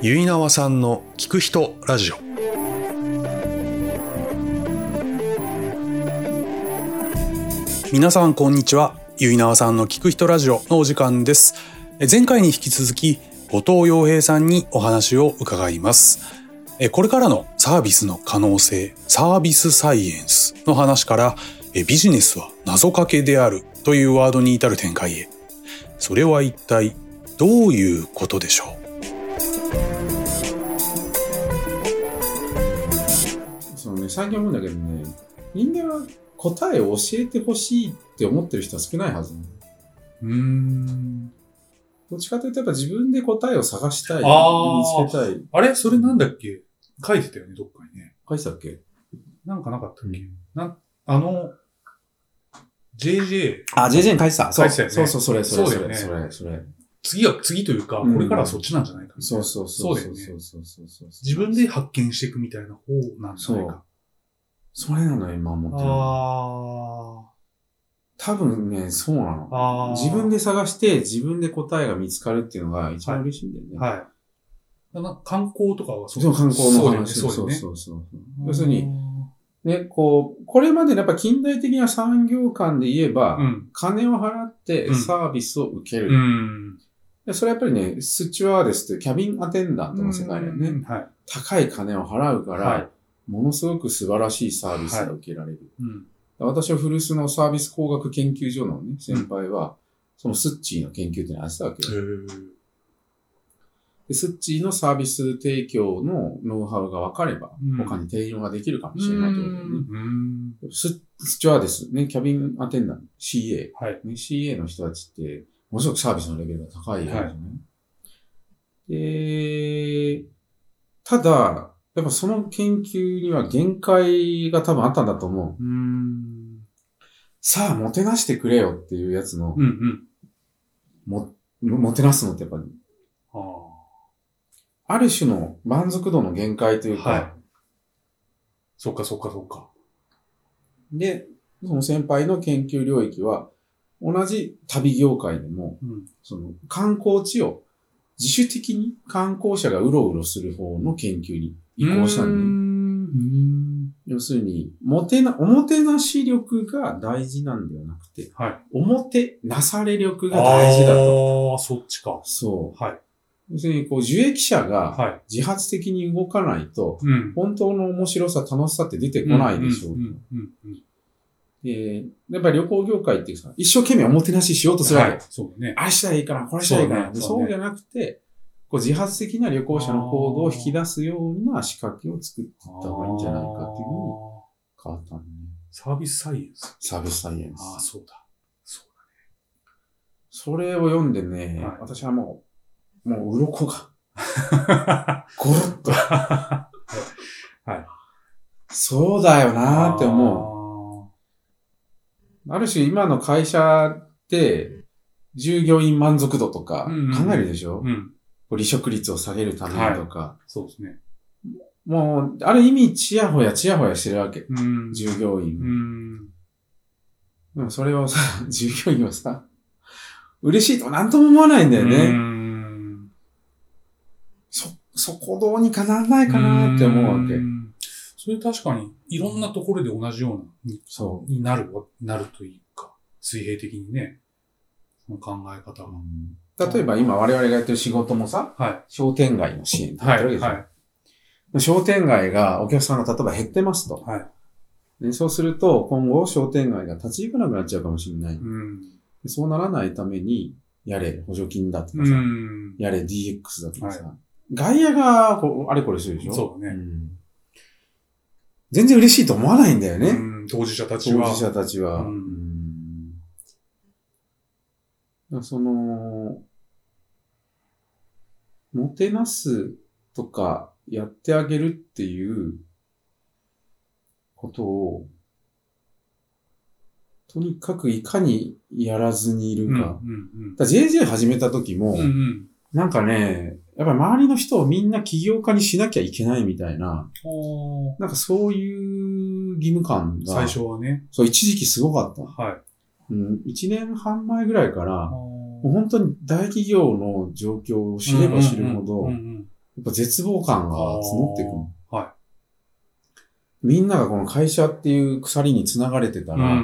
ゆいなわさんの聞く人ラジオ。皆さんこんにちは。ゆいなわさんの聞く人ラジオのお時間です。前回に引き続き後藤洋平さんにお話を伺います。これからのサービスの可能性サービスサイエンスの話からビジネスは謎かけであるというワードに至る展開へ。それは一体どういうことでしょう？そのね、最近思うんだけどね、人間は答えを教えてほしいって思ってる人は少ないはず、ね。ううん。どっちかというとやっぱ自分で答えを探したい、見あー。つけたい。あれ？それなんだっけ？書いてたよね、どっかにね。書いてたっけ？なんかなかったっけ、なんあの、JJ、あ、JJ に書いてた。書いてたよね。そうそう、それ、それ、それ、それ、それ。次は、次というか、うんこれからはそっちなんじゃないかみたいなそうそうそう。そうだよねそうそうそうそう。自分で発見していくみたいな方なんじゃないか。それなのよ、今思ってるの。あ多分ね、そうなのあ。。ああ。自分で探して、自分で答えが見つかるっていうのが一番嬉しいんだよね。はい。だな観光とかはそう、観光の話。そう。そうそうそう要するに、ね、こう、これまでのやっぱ近代的な産業間で言えば、うん。金を払ってうんサービスを受ける。うん。でそれはやっぱりね、スチュワーデスというキャビンアテンダントの世界だよね。うんはい。高い金を払うから、はいものすごく素晴らしいサービスが受けられる。うん。私は古巣のサービス工学研究所のね、先輩は、そのスッチーの研究っていうのをやってたわけよ。でスッチーのサービス提供のノウハウが分かれば、うん他に転用ができるかもしれないというこね。うん。ススチュワーデス、ね、キャビンアテンダント、CA、はい。ね、CA の人たちって、ものすごくサービスのレベルが高いですよね。で、ただ、やっぱその研究には限界が多分あったんだと思う。うん。さあ、もてなしてくれよっていうやつの、うんうん。も、もてなすのってやっぱり、あある種の満足度の限界というか、はいそっかそっかそっか。で、その先輩の研究領域は、同じ旅業界でも、うん。その観光地を自主的に観光者がうろうろする方の研究に移行したん。要するに、もてな、おもてなし力が大事なんではなくて、はい。おもてなされ力が大事だと。ああ、そっちか。そう。はい。要するに、こう、受益者がはい。自発的に動かないと、うん。本当の面白さ、楽しさって出てこないでしょう。うん。うん。うん。で、やっぱり旅行業界ってさ、一生懸命おもてなししようとするわけ。はい。そうだね。あれしたらいいかな、これしたらいいかな。そうねじゃなくて、こう自発的な旅行者の行動を引き出すような仕掛けを作っていった方がいいんじゃないかっていうふうに変わったのね。サービスサイエンス。サービスサイエンス。ああ、そうだ。そうそれを読んでね、はい私はもう、もう鱗が、だ。ゴロッと、はい。そうだよなーって思う。ある種今の会社って、従業員満足度とかうんうんうん考えるでしょ、う。うん。こう離職率を下げるためにとか、そうですね。もう、ある意味、ちやほやちやほやしてるわけ。うん。従業員うも。ん。でもそれをさ、従業員はさ、嬉しいとなんとも思わないんだようね。ん。そ、そこどうにかなんないかなって思うわけう。んそれ確かに、いろんなところで同じようなに、そになるわ、なるというか、水平的にね、その考え方が。例えば今我々がやってる仕事もさ、は商店街の支援っってるわけでしょ、はい。商店街がお客さんが例えば減ってますと。はい。でそうすると今後商店街が立ち行かなくなっちゃうかもしれない。うん。でそうならないために、やれ補助金だとかうさ、ん。やれ DX だとかさ、は外野がこうあれこれするでしょ？そうだねん全然嬉しいと思わないんだよね。うん当事者たちは。当事者たちは。その、もてなすとかやってあげるっていうことを、とにかくいかにやらずにいるうん。か。うん。だから JJ 始めた時も、うん。うん。なんかね、やっぱり周りの人をみんな起業家にしなきゃいけないみたいな、なんかそういう義務感が、最初はね。そう、一時期すごかった。はい。うん、一年半前ぐらいから、もうも本当に大企業の状況を知れば知るほど、うんっぱ絶望感が募ってくる。はみんながこの会社っていう鎖に繋がれてたい。ら、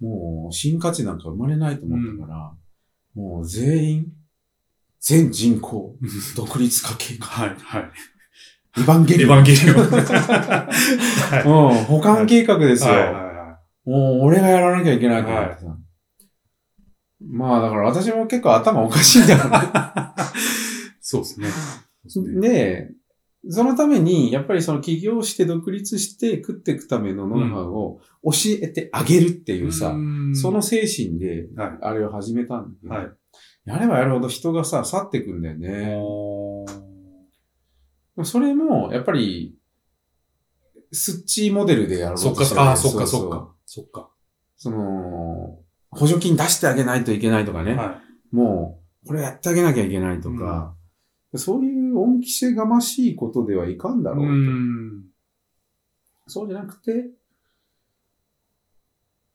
もう新価値なんか生まれないと思ったから、もう全員、全人口、うん。独立化計画、はい、はい。エヴァンゲエリオン。ヴァンゲリオン。はい。うん、保管計画ですよ。はいはいはもう俺がやらなきゃいけないと思ってさ。まあだから私も結構頭おかしいんだよね。い。そうですね。でそのために、やっぱりその起業して独立して食っていくためのノウハウを教えてあげるっていうさ、んその、精神で、はい。あれを始めたんだけど、はい。やればやるほど人がさ、去っていくんだよね。それも、やっぱり、スッチーモデルでやろうそっか、としてるわけああ、そっか、そうそっか。そっか。その、補助金出してあげないといけないとかね。はもう、これやってあげなきゃいけないとか、そういう恩着せがましいことではいかんだい。ろうと。ん。そうじゃなくて、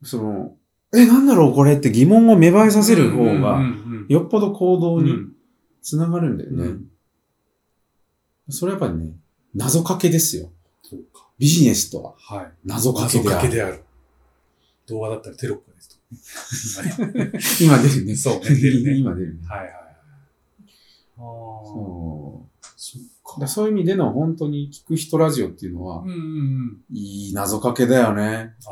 その、え、なんだろうこれって疑問を芽生えさせる方うんが、うんよっぽど行動にうんつながるんだよね。うんそれはやっぱりね、謎かけですよ。そうか。ビジネスとははい。謎かけ謎である。かけである。動画だったらテロップですと。今出るね。そうね出るね 今出るね。はいはいはい。ああ。そう。だそういう意味での本当に聞く人ラジオっていうのはうん、うんうん。いい謎かけだよね。あ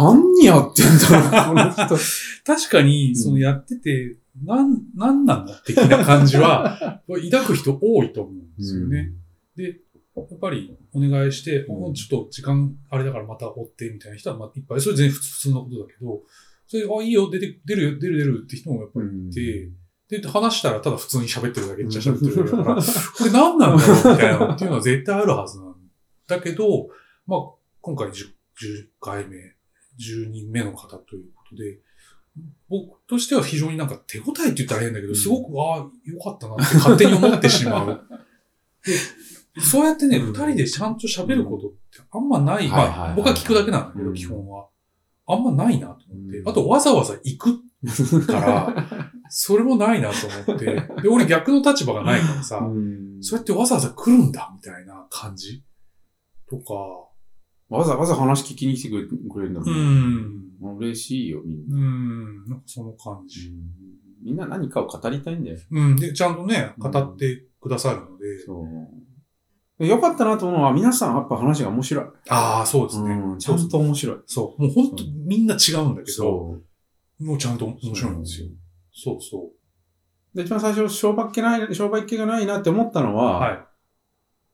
あ。何やってんだろう、この人。確かに、んそのやってて、なん、なんなんだ的な感じは、抱く人多いと思うんですよね。で、やっぱりお願いして、うんもうちょっと時間あれだからまた追ってみたいな人はまあいっぱい、それ全然普通のことだけど、それ、あ、いいよ、出て、出るよ、出る出るって人もやっぱりいて、で、話したらただ普通に喋ってるだけっちゃ喋ってるだけだから、これ何なんだろうみたいなっていうのは絶対あるはずなんだけど、まあ、今回 10, 10回目、10人目の方ということで、僕としては非常になんか手応えって言ったら変だけど、すごく、ああ、よかったなって勝手に思ってしまう。で、そうやってね、うん二人でちゃんと喋ることってあんまない。まあ、僕は聞くだけなんだけど、うん基本は。あんまないなと思って。うんあと、わざわざ行くから、それもないなと思って。で、俺逆の立場がないからさ、うんそうやってわざわざ来るんだ、みたいな感じとか、わざわざ話聞きに来てくれるんだもうんん。嬉しいよ、みんな。うん。なんかその感じ。みんな何かを語りたいんだよ。うん。で、ちゃんとね、語ってくださるので。そう。よかったなと思うのは、皆さんやっぱ話が面白い。ああ、そうですね。うんちゃんと面白い。そう。もう本当みんな違うんだけど、そう。もうちゃんと面白いんですよ。そうそで、一番最初、商売っ気ない、商売っ気がないなって思ったのう。は、はい。だか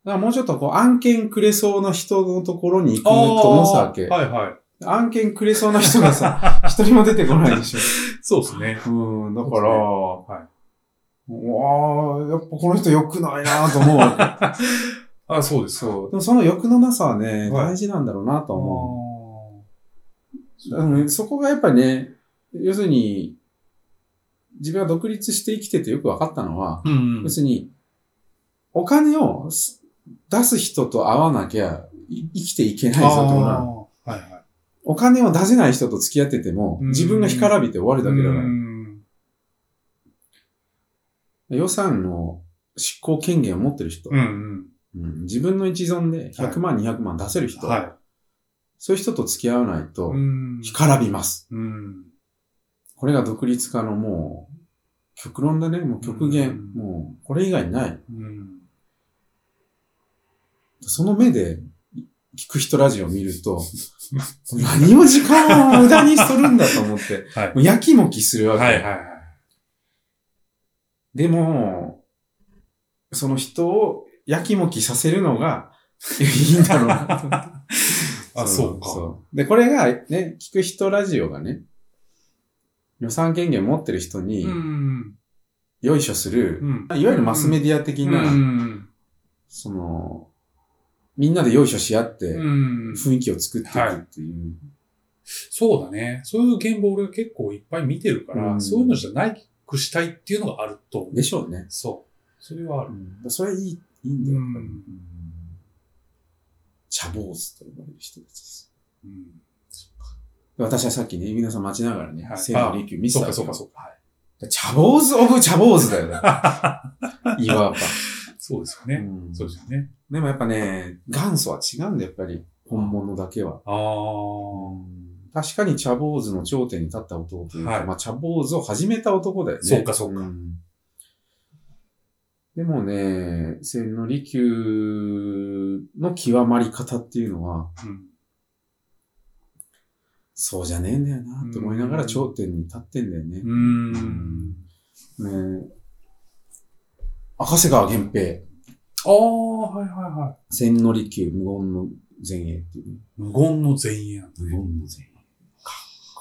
らもうちょっとこう、案件くれそうな人のところに行くと思ってたわけ。はいはい。案件くれそうな人がさ、一人も出てこないでしょ。そうですね。うん、だかそうら、はい。わあ、やっぱこの人良くないなと思うわけ。あそうです。そう。でもその欲のなさはね、はい大事なんだろうなとあ思ーう。あのねそこがやっぱりね、要するに、自分が独立して生きててよく分かったのは、うん要するに、お金をす出す人と会わなきゃい生きていけないぞってこと。お金を出せない人と付き合ってても、うん自分が干からびて終わるだけだかうら。ん予算の執行権限を持ってる人、うんうん。うん自分の一存で100万、200万出せる人、はそういう人と付き合わないとい。う、ん干からびます。うん。これが独立化のもう、極論だね、もう極限、うんもう、これ以外ない。うん。その目で、聞く人ラジオを見ると、何を時間を無駄にするんだと思って、はいもうやきもきするわけ。はいはいはい。でも、その人をやきもきさせるのがいいんだろうなと思って。あ、そうか。うで、これがね、聞く人ラジオがね、予算権限持ってる人に、ん。よいしょする、うんいわゆるマスメディア的な、うん。その、みんなでよいしょし合って、うん。雰囲気を作っていくっていう。そうだね。そういう現場俺結構いっぱい見てるから、うんそういうのじゃないくしたいっていうのがあると思う。でしょうね。そう。それはある。それいい、いいんだよ。うんうん茶坊主と呼ばれる人たちです。うん。私はさっきね、皆さん待ちながらね、はい聖の利休見てそうかそうかそうか。はい。茶坊主オブ茶坊主だよね。いわば。そうですよね。うんそうですよね。でもやっぱね、元祖は違うんだよ、やっぱり。本物だけは。ああ。確かに茶坊主の頂点に立った男というか、はいまあ茶坊主を始めた男だよね。そうかそうかんでもね、千利休の極まり方っていうのは、うん。そうじゃねえんだよなって思いながら頂点に立ってんだよねう。ん。ね赤瀬川源平、ああ、はいはいはい。千利休、無言の前衛っていうね。無言の前衛なんだ無言の前衛。か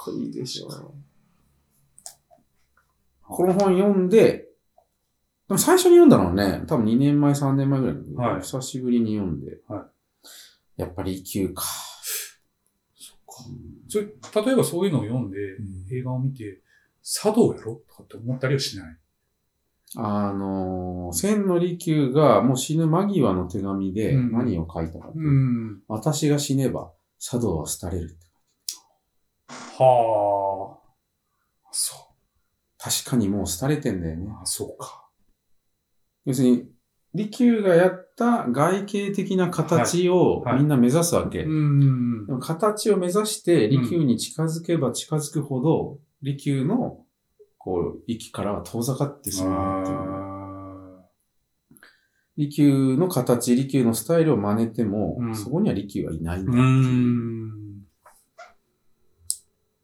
っこいいでしょ。この本読んで、でも最初に読んだのはね、多分2年前、3年前ぐらいはい久しぶりに読んで、はやっぱり級か。それ、例えばそういうのを読んで、映画を見て、茶道やろとかって思ったりはしない？あのー、千利休がもう死ぬ間際の手紙でうん何を書いたかって、ん。私が死ねば茶道は廃れるって。はあ。そ確かにもう廃れてんだよねう。。あそうか。要するに、利休がやった外形的な形をみんな目指すわけ。うんで。も形を目指して利休に近づけば近づくほど、利休のこう、息からは遠ざかってしまうっていう。あ利休の形、利休のスタイルを真似ても、うんそこには利休はいないんだっていう。ん。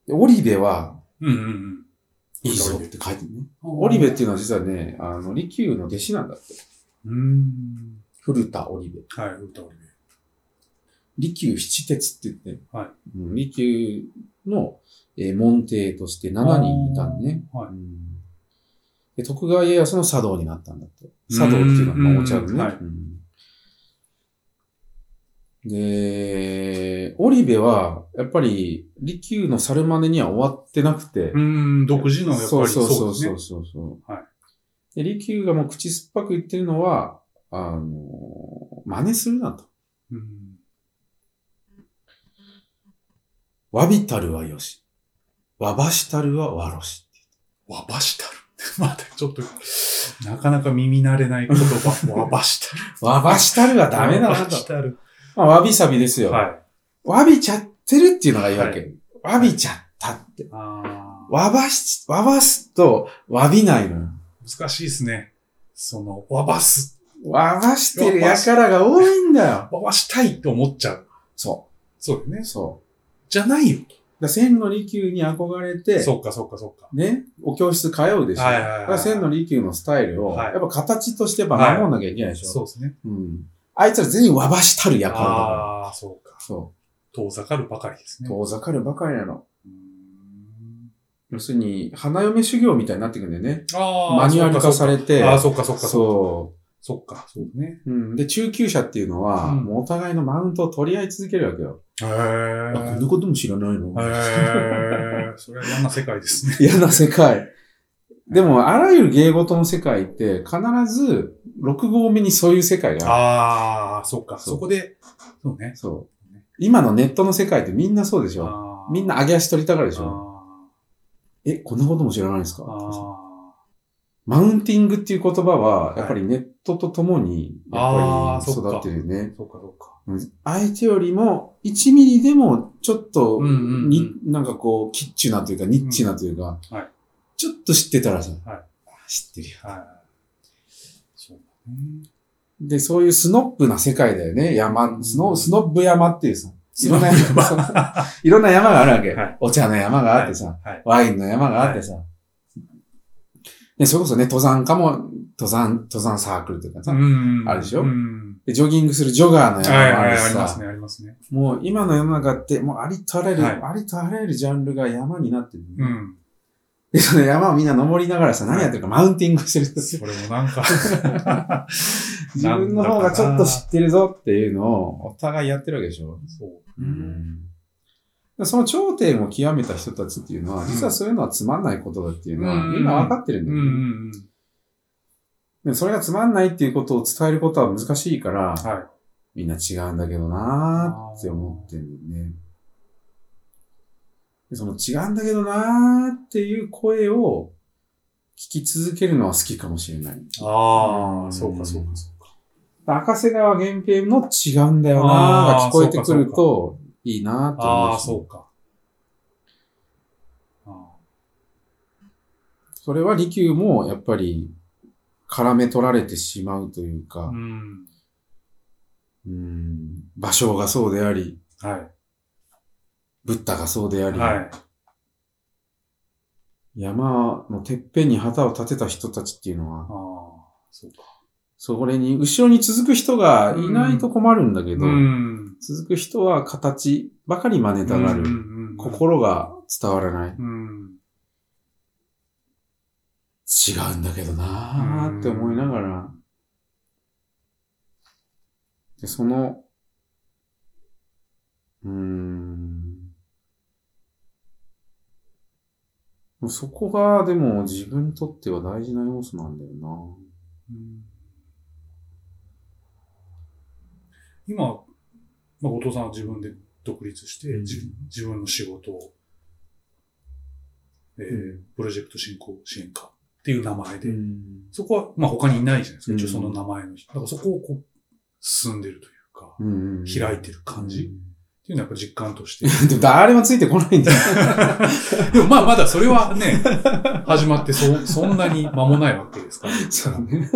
でオリベは、うんうんうん。いいぞって書いてるね。オリベっていうのは実はね、あの、利休の弟子なんだって。うん。古田オリベ。はい、歌オリベ。利休七鉄って言って、はいうん利休の、えー門弟として7人いたんね。はいうんで徳川家康の茶道になったんだって。茶道っていうのはまあお茶のね。うんはいうんで、織部は、やっぱり、利休の猿真似には終わってなくて、うん、独自のやっぱりそうそうそうそうそう。はいで、利休がもう口酸っぱく言ってるのは、あの、真似するなと。うんわびたるはよし。わばしたるはわろし。わばしたる。またちょっと、なかなか耳慣れない言葉。わばしたる。わばしたるはダメだなとわばし。たる。まあ、わびさびですよ。はい。わびちゃってるっていうのがいいわけ。はわびちゃったって。わばし、わばすと、わびないのよ。難しいですね。その、わばす。わばしてる輩が多いんだよ。わばしたいって思っちゃう。そそうだよねう。。そう。じゃないよ。だ千利休に憧れて、そうか、そうか、そうか。ね、お教室通うでしょ。はいはいはいだから千利休のスタイルを、はいやっぱ形としてやっぱ守んなきゃいけないでしょ。そうですね。うん。あいつら全員わばしたる輩だから。ああ、そうか。そ遠ざかるばかりですう。ね。遠ざかるばかりなの。要するに、花嫁修行みたいになってくんだよね。ああ、マニュアル化されて、ああ、そっか、そっか、そそそっか、そうね。う。うん。で、中級者っていうのは、うんもうお互いのマウントを取り合い続けるわけよ。へあ、こんなことも知らないの？へえ。それは嫌な世界ですね。嫌な世界。でも、あらゆる芸事の世界って、必ず、6合目にそういう世界がある。ああ、そっか。そうそこで、そうね。そう。今のネットの世界ってみんなそうでしょ。みんな上げ足取りたがるでしょ。あえ、こんなことも知らないんですか？マウンティングっていう言葉は、いやっぱりネットとともに、やっぱり育ってるよねー。。そっか、そ。うん相手よりも1ミリでもちょっとうんうんうんに、なんかこう、キッチュなというか、ニッチなというか、はいちょっと知ってたらさ、はいあ知ってるよ。はい。そう。で、そういうスノップな世界だよね。山、スノスノッブ山っていうさ、いろんないろんな山。があるわけ。はい。お茶の山があってさ、はい。ワインの山があってさ、で、それこそね、登山家も、登山、登山サークルというかさ、ん。あるでしょ？うん。で、ジョギングするジョガーのはい山もあはい、るしさ、ありますね、ありますね。もう今の世の中って、もうありとあらゆる、はい。ありとあらゆるジャンルが山になってる、うん。で、その山をみんな登りながらさ、何やってるか、マウンティングしてる。それもなんか 自分の方がちょっと知ってるぞっていうのを、お互いやってるわけでしょ。そう。うんでその頂点を極めた人たちっていうのは、実はそういうのはつまんないことだっていうのは、うんみんな分かってるんだうんよね。うんでそれがつまんないっていうことを伝えることは難しいから、うん。はい。みんな違うんだけどなーって思ってるんだよね。でその違うんだけどなーっていう声を聞き続けるのは好きかもしれない。ああ、うんそうか、そうか、そうか。赤瀬川源平の違うんだよなあーが聞こえてくるといいなって思ああ、うしそうか。あそれは利休もやっぱり絡め取られてしまうというかー、うん。うん、芭蕉がそうであり、はい。ブッダがそうであり、はい。山のてっぺんに旗を立てた人たちっていうのはあ、あ、そうか。それに、後ろに続く人がいないと困るんだけど、うん。続く人は形ばかり真似たがる。うんうんうん、心が伝わらない。うん。違うんだけどなーって思いながら、で、その、うそこがでも自分にとっては大事な要素なんだよな。うん。今、まあ、後藤さんは自分で独立して、うん。自自分の仕事を、えーうん。プロジェクト振興支援課っていう名前で、うん。そこは、まあ、他にいないじゃないですか、うん。一応その名前の人。だからそこをこう、進んでるというか、うん開いてる感じっていうのはやっぱ実感として。でも誰もついてこないんだよ。でもまあまだそれはね、始まってそそんなに間もないわけですから。そうね。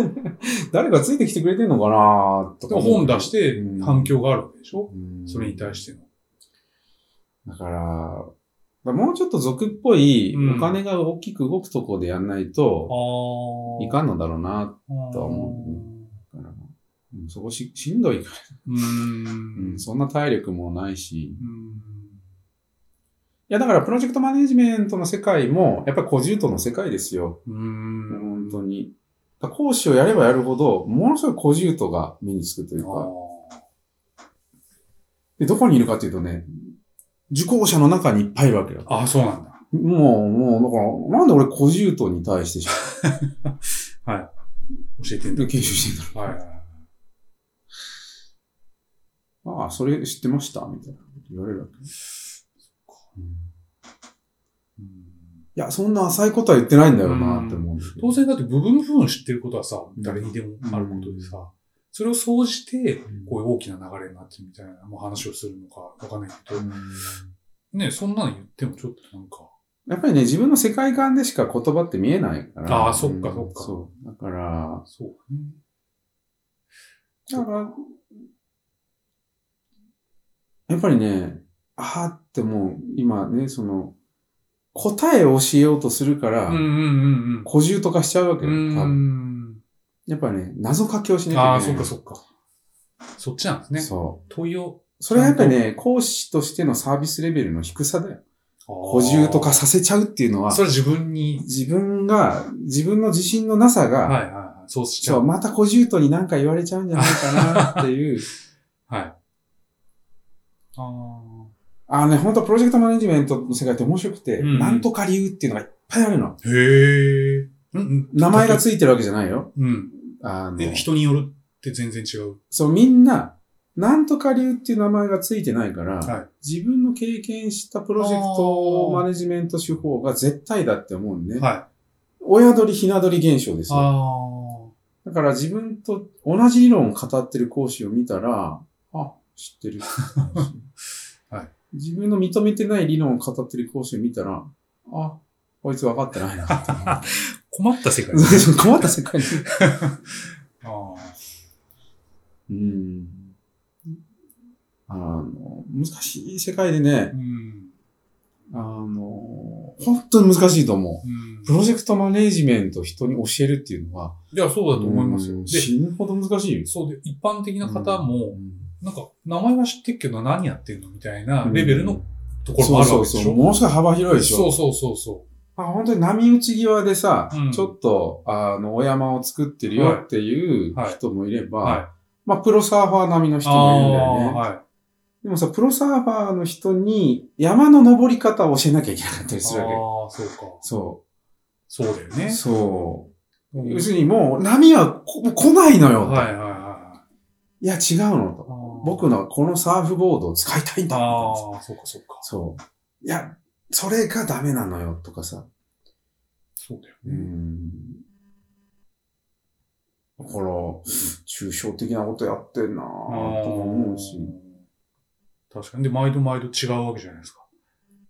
誰かついてきてくれてんのかなとか。本出して反響があるわけでしょ、うんそれに対しての。だから、だもうちょっと俗っぽいうんお金が大きく動くとこでやんないと、あいかんのだろうな。あとは思うだからうんそこししんどいから、ん。うんそんな体力もないし。いうんや、だからプロジェクトマネジメントの世界も、やっぱり小獣との世界ですよ。うーん。本当に。講師をやればやるほど、ものすごい小獣とが身につくというあか、で、どこにいるかというとね、受講者の中にいっぱいいるわけよ。ああ、そうなんだ。もう、もう、だから、なんで俺小獣とに対してし はい。教えてんだ。で研修してんだはいはい。ああ、それ知ってました？みたいなこと言われるわけ。うんうん。いや、そんな浅いことは言ってないんだよなって思うんだけど。当然だって部分部分知ってることはさ、誰にでもあることでさ、それを総じて、こういう大きな流れになってるみたいなもう話をするのかわかんないけど、うん。ね、そんなの言ってもちょっとなんか、やっぱりね、自分の世界観でしか言葉って見えないから。ああそっかうんそっか。そう。だから、そうね。だから、やっぱりね、ああってもう、今ね、その、答えを教えようとするから、うんうんうん小獣とかしちゃうわけうよ、多分。ん。やっぱね、謎かけをしなきああ、ゃいけない。そっかそっか。そっちなんですね。そう。問いを。それはやっぱりね、講師としてのサービスレベルの低さだよ。補補充とかさせちゃうっていうのはそ、れ自分に、自分が、自分の自信のなさが、はいはいはい。そうしちゃそう、う。また小獣とに何か言われちゃうんじゃないかなっていう。はい。ああ。あのね、本当プロジェクトマネジメントの世界って面白くて、うんなんとか理由っていうのがいっぱいあるの。へえ。名前がついてるわけじゃないよ。うん。あのえ、、人によるって全然違う。そう、みんな、なんとか理由っていう名前がついてないから、はい自分の経験したプロジェクトマネジメント手法が絶対だって思うんね。はい。親鳥ひな鳥現象ですよ。あだから自分と同じ理論を語ってる講師を見たら、あ、知ってる。はい自分の認めてない理論を語ってる講師を見たら、あ、こいつ分かってないなって思う。あ。困った世界。困った世界に。ああ。うん。あの、難しい世界でねう、ん。あの、本当に難しいと思う。うんプロジェクトマネジメントを人に教えるっていうのは、いや、そうだと思いますよ。うんで、死ぬほど難しいよ。そうで、一般的な方も、うんなんか、名前は知ってるけど何やってんのみたいなレベルのところもあるそうそうそう。わけでしょものすごい幅広いでしょ？そうそうそうそあ本当に波打ち際でさ、うんちょっと、あの、お山を作ってるよっていうはい人もいれう。ば、はい。まあ、プロサーファー並みの人あもいるんだよね。あはい。でもさ、プロサーファーの人に山の登り方を教えなきゃいけなかったりするわけ。ああ、そうか。そそうだよう。ね。そう。うん要するにもう波はこ来ないのよ、と。はいはいはいや、違うのと。い。僕のこのサーフボードを使いたいんだ。ああ、そうかそうか。そう。いや、それがダメなのよ、とかさ。そうだようね。ん。だから、抽象的なことやってんなぁとか思うし。確かに。で、毎度毎度違うわけじゃないですか。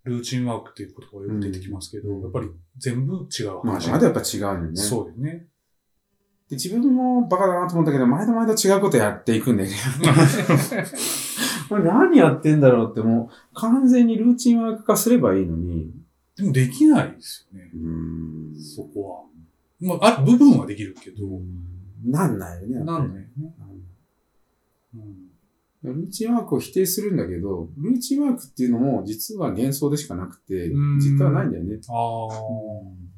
ルーチンワークっていうことがよく出てきますけど、うんやっぱり全部違うまあ、話。まだやっぱ違うよね。そうだよね。で自分もバカだなと思ったけど、毎度毎度違うことやっていくんだよね。これ何やってんだろうってもう完全にルーチンワーク化すればいいのに。でもできないですよね。うんそこは。まあ、ある部分はできるけど、なんないよね。なんないよね。うんルーチンワークを否定するんだけど、ルーチンワークっていうのも実は幻想でしかなくてうん、実態はないんだよね。ああ。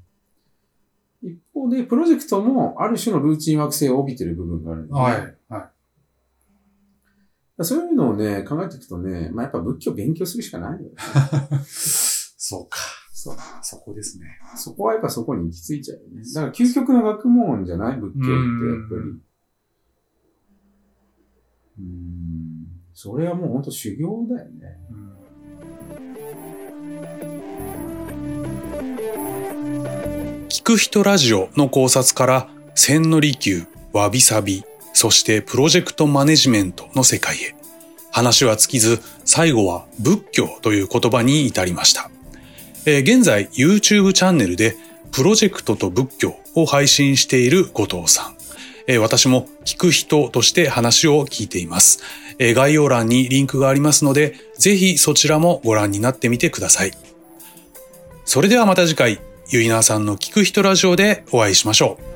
一方で、プロジェクトもある種のルーチンワーク性を帯びてる部分があるんだよね、はい。はい。そういうのをね、考えていくとね、まあ、やっぱ仏教勉強するしかないよね。そうか。そう。そこですね。そこはやっぱそこに行き着いちゃうよね。だから究極の学問じゃない仏教って、やっぱり。うん。それはもう本当修行だよね。うん聞く人ラジオの考察から千利休、わびさび、そしてプロジェクトマネジメントの世界へ。話は尽きず、最後は仏教という言葉に至りました。えー現在 YouTube チャンネルでプロジェクトと仏教を配信している後藤さん。えー私も聞く人として話を聞いています。えー概要欄にリンクがありますので、ぜひそちらもご覧になってみてください。それではまた次回、ゆいなさんの聞く人ラジオでお会いしましょう。